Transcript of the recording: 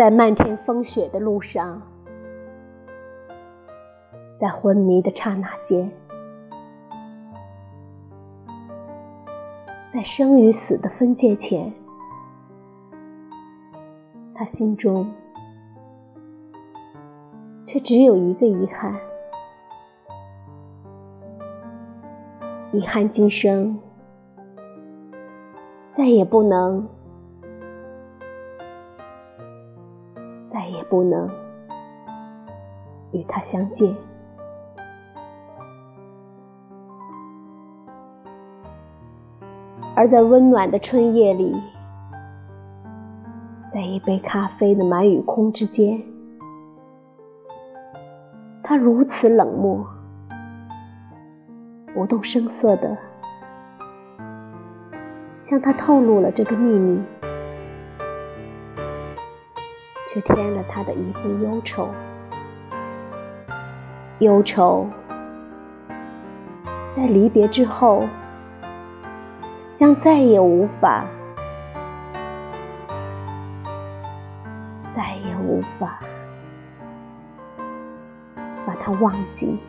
在漫天风雪的路上，在昏迷的刹那间，在生与死的分界前，他心中却只有一个遗憾：遗憾今生再也不能。再也不能与他相见，而在温暖的春夜里，在一杯咖啡的满与空之间，他如此冷漠，不动声色的向他透露了这个秘密。却添了他的一份忧愁，忧愁在离别之后，将再也无法，再也无法把他忘记。